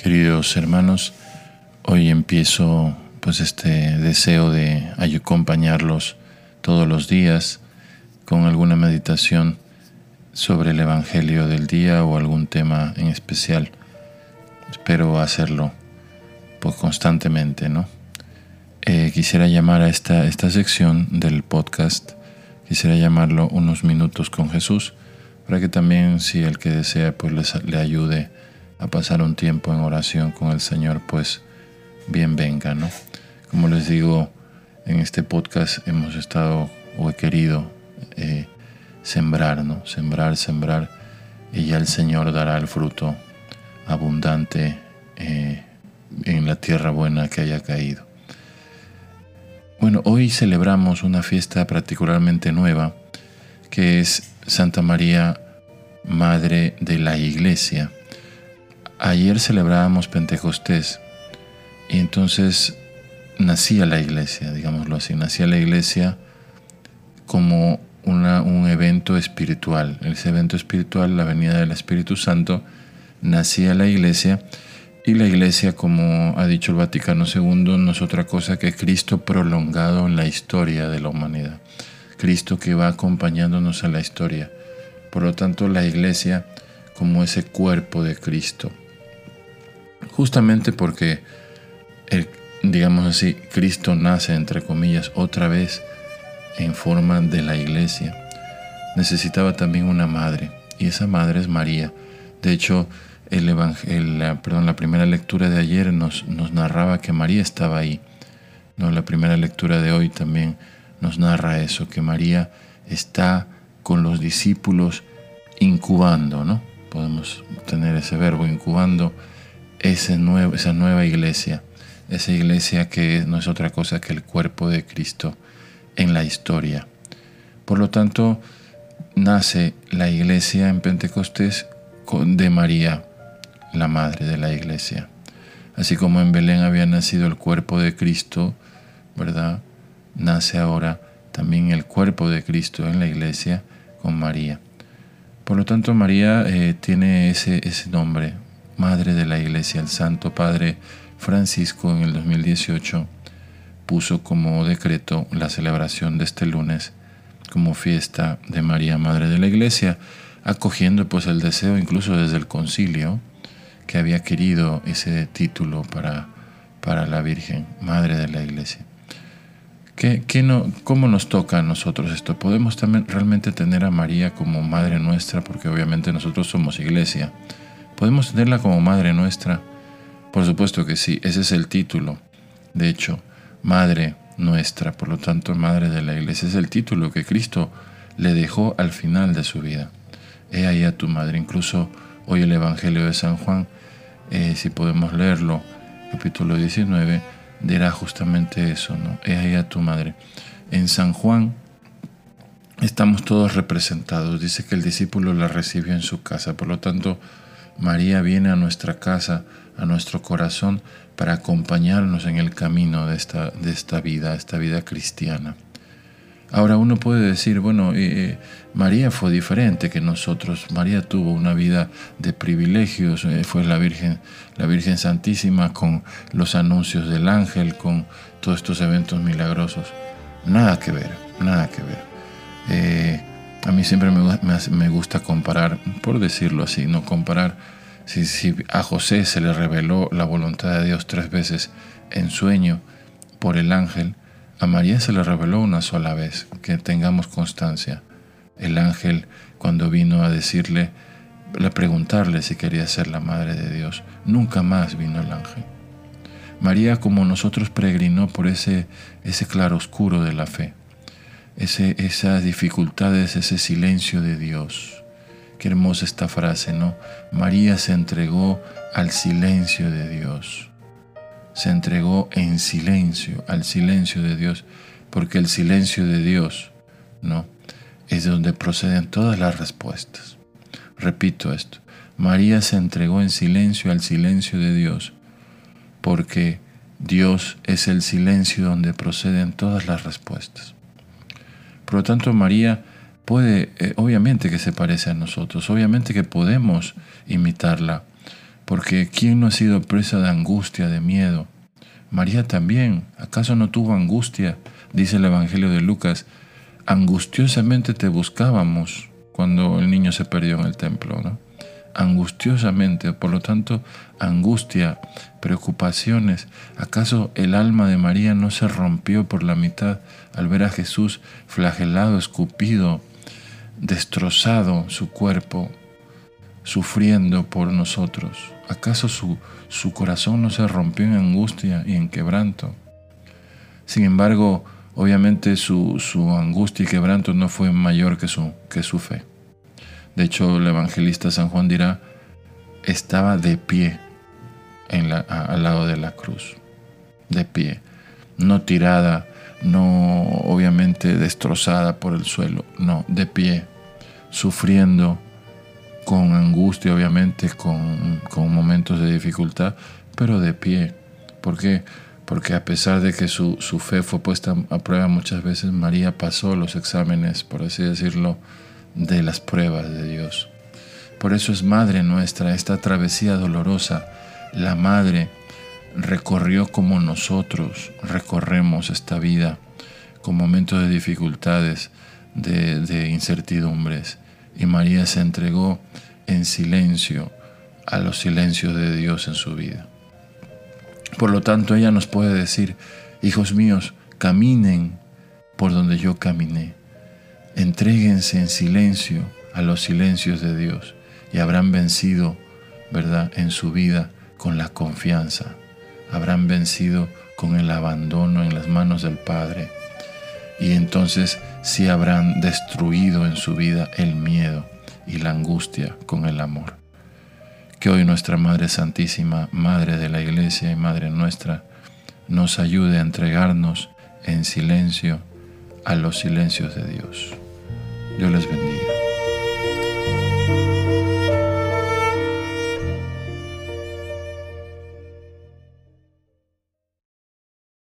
Queridos hermanos, hoy empiezo pues este deseo de acompañarlos todos los días con alguna meditación sobre el Evangelio del día o algún tema en especial. Espero hacerlo pues, constantemente, ¿no? Eh, quisiera llamar a esta, esta sección del podcast, quisiera llamarlo unos minutos con Jesús, para que también si el que desea pues le ayude a pasar un tiempo en oración con el Señor, pues bien venga, ¿no? Como les digo, en este podcast hemos estado o he querido eh, sembrar, ¿no? Sembrar, sembrar, y ya el Señor dará el fruto abundante eh, en la tierra buena que haya caído. Bueno, hoy celebramos una fiesta particularmente nueva, que es Santa María, Madre de la Iglesia. Ayer celebrábamos Pentecostés y entonces nacía la iglesia, digámoslo así, nacía la iglesia como un evento espiritual. Ese evento espiritual, la venida del Espíritu Santo, nacía la iglesia y la iglesia, como ha dicho el Vaticano II, no es otra cosa que Cristo prolongado en la historia de la humanidad. Cristo que va acompañándonos en la historia. Por lo tanto, la iglesia como ese cuerpo de Cristo justamente porque, el, digamos así, Cristo nace, entre comillas, otra vez en forma de la iglesia, necesitaba también una madre, y esa madre es María. De hecho, el la, perdón, la primera lectura de ayer nos, nos narraba que María estaba ahí. ¿no? La primera lectura de hoy también nos narra eso, que María está con los discípulos incubando, ¿no? Podemos tener ese verbo incubando esa nueva, iglesia, esa iglesia que no es otra cosa que el cuerpo de Cristo en la historia. Por lo tanto, nace la iglesia en Pentecostés de María, la madre de la iglesia. Así como en Belén había nacido el cuerpo de Cristo, ¿verdad? Nace ahora también el cuerpo de Cristo en la iglesia con María. Por lo tanto, María eh, tiene ese, ese nombre, Madre de la Iglesia, el Santo Padre Francisco en el 2018 puso como decreto la celebración de este lunes como fiesta de María, Madre de la Iglesia, acogiendo pues el deseo incluso desde el concilio que había querido ese título para, para la Virgen, Madre de la Iglesia. ¿Qué, qué no, ¿Cómo nos toca a nosotros esto? ¿Podemos también realmente tener a María como Madre nuestra? Porque obviamente nosotros somos iglesia. ¿Podemos tenerla como Madre nuestra? Por supuesto que sí, ese es el título. De hecho, Madre nuestra, por lo tanto, Madre de la Iglesia, es el título que Cristo le dejó al final de su vida. He ahí a tu madre. Incluso hoy el Evangelio de San Juan, eh, si podemos leerlo, capítulo 19, dirá justamente eso, ¿no? He ahí a tu madre. En San Juan estamos todos representados. Dice que el discípulo la recibió en su casa. Por lo tanto, María viene a nuestra casa, a nuestro corazón, para acompañarnos en el camino de esta, de esta vida, esta vida cristiana. Ahora uno puede decir, bueno, eh, eh, María fue diferente que nosotros. María tuvo una vida de privilegios, eh, fue la Virgen, la Virgen Santísima con los anuncios del ángel, con todos estos eventos milagrosos. Nada que ver, nada que ver. A mí siempre me, gusta comparar, por decirlo así, no comparar si, a José se le reveló la voluntad de Dios tres veces en sueño por el ángel, a María se le reveló una sola vez, que tengamos constancia. El ángel cuando vino a decirle, a preguntarle si quería ser la madre de Dios, nunca más vino el ángel. María como nosotros peregrinó por ese, ese claro oscuro de la fe ese, esas dificultades, ese silencio de Dios. Qué hermosa esta frase, ¿no? María se entregó al silencio de Dios. Se entregó en silencio, al silencio de Dios, porque el silencio de Dios, ¿no? Es de donde proceden todas las respuestas. Repito esto. María se entregó en silencio al silencio de Dios, porque Dios es el silencio donde proceden todas las respuestas. Por lo tanto, María puede, eh, obviamente que se parece a nosotros, obviamente que podemos imitarla, porque ¿quién no ha sido presa de angustia, de miedo? María también, ¿acaso no tuvo angustia? Dice el Evangelio de Lucas, angustiosamente te buscábamos cuando el niño se perdió en el templo, ¿no? Angustiosamente, por lo tanto, angustia, preocupaciones. ¿Acaso el alma de María no se rompió por la mitad al ver a Jesús flagelado, escupido, destrozado su cuerpo, sufriendo por nosotros? ¿Acaso su, su corazón no se rompió en angustia y en quebranto? Sin embargo, obviamente su, su, angustia y quebranto no fue mayor que su, que su fe. De hecho, el evangelista San Juan dirá, estaba de pie al lado de la cruz, de pie, no tirada, no obviamente destrozada por el suelo, no, de pie, sufriendo con angustia, obviamente, con, momentos de dificultad, pero de pie. ¿Por qué? Porque a pesar de que su fe fue puesta a prueba muchas veces, María pasó los exámenes, por así decirlo, de las pruebas de Dios. Por eso es Madre nuestra, esta travesía dolorosa, la Madre recorrió como nosotros recorremos esta vida, con momentos de dificultades, de, incertidumbres y María se entregó en silencio a los silencios de Dios en su vida. Por lo tanto, ella nos puede decir, hijos míos, caminen por donde yo caminé, entréguense en silencio a los silencios de Dios y habrán vencido, ¿verdad?, en su vida con la confianza, habrán vencido con el abandono en las manos del Padre y entonces sí habrán destruido en su vida el miedo y la angustia con el amor. Que hoy nuestra Madre Santísima, Madre de la Iglesia y Madre nuestra, nos ayude a entregarnos en silencio a los silencios de Dios. Dios les bendiga.